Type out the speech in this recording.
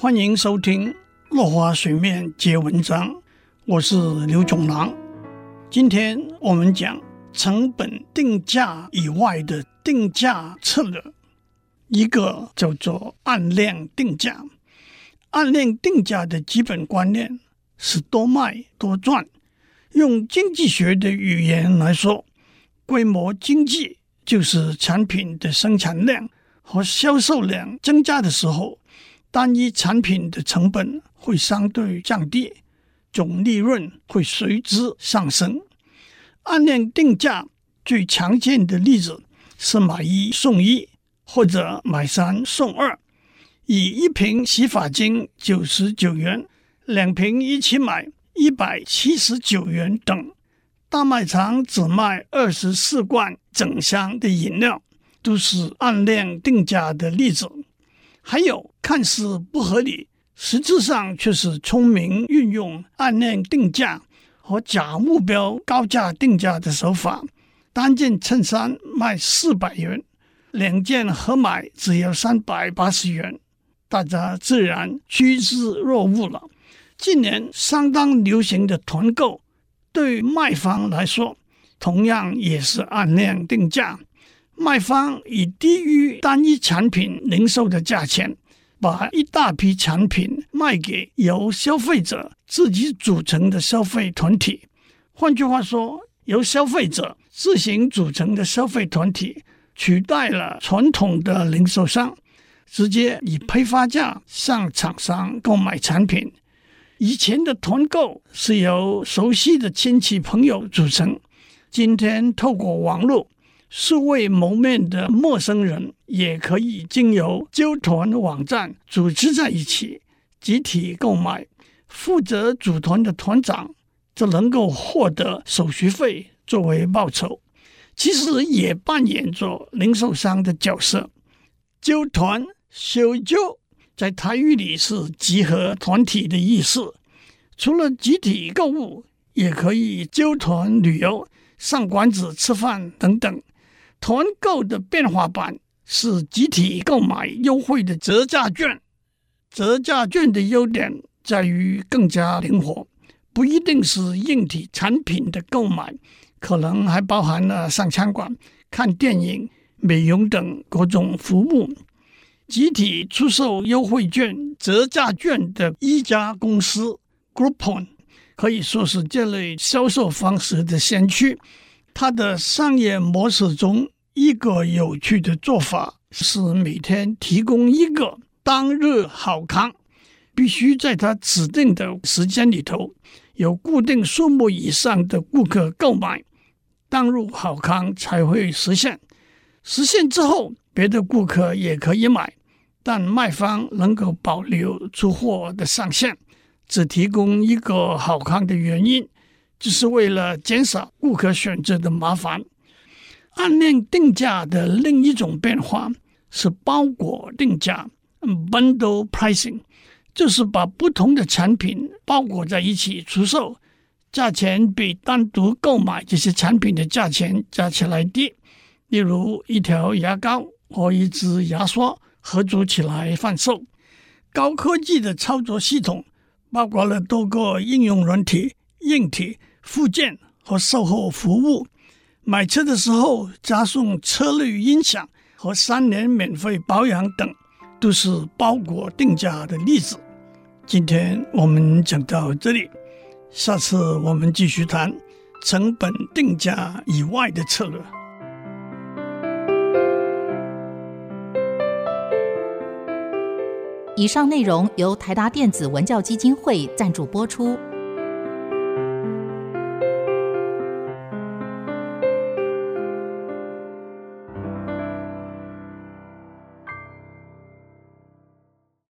欢迎收听《落花水面皆文章》，我是刘总郎。今天我们讲成本定价以外的定价策略，一个叫做按量定价。按量定价的基本观念是多卖多赚。用经济学的语言来说，规模经济就是产品的生产量和销售量增加的时候，单一产品的成本会相对降低，总利润会随之上升。按量定价最常见的例子是买一送一，或者买三送二。以一瓶洗发精九十九元，两瓶一起买一百七十九元等。大卖场只卖二十四罐整箱的饮料，都是按量定价的例子。还有看似不合理，实质上却是聪明运用暗恋定价和假目标高价定价的手法。单件衬衫卖四百元，两件合买只要三百八十元。大家自然趋之若鹜了。近年相当流行的团购，对卖方来说，同样也是暗恋定价。卖方以低于单一产品零售的价钱，把一大批产品卖给由消费者自己组成的消费团体。换句话说，由消费者自行组成的消费团体，取代了传统的零售商。直接以批发价向厂商购买产品。以前的团购是由熟悉的亲戚朋友组成，今天透过网络，素未谋面的陌生人也可以经由纠团网站组织在一起，集体购买。负责组团的团长则能够获得手续费作为报酬，其实也扮演着零售商的角色。纠团。小纠在台语里是集合团体的意思。除了集体购物，也可以纠团旅游、上馆子吃饭等等。团购的变化版是集体购买优惠的折价券。折价券的优点在于更加灵活，不一定是硬体产品的购买，可能还包含了上餐馆、看电影、美容等各种服务。集体出售优惠券、折价券的一家公司 Groupon 可以说是这类销售方式的先驱。它的商业模式中，一个有趣的做法是每天提供一个当日好康，必须在它指定的时间里头有固定数目以上的顾客购买，当日好康才会实现。实现之后，别的顾客也可以买。但卖方能够保留出货的上限，只提供一个好康的原因，只是为了减少顾客选择的麻烦。按量定价的另一种变化是包裹定价 （bundle pricing），就是把不同的产品包裹在一起出售，价钱比单独购买这些产品的价钱加起来低。例如，一条牙膏和一支牙刷。合组起来贩售，高科技的操作系统包括了多个应用软体、硬体、附件和售后服务。买车的时候加送车内音响和三年免费保养等，都是包裹定价的例子。今天我们讲到这里，下次我们继续谈成本定价以外的策略。以上内容由台达电子文教基金会赞助播出。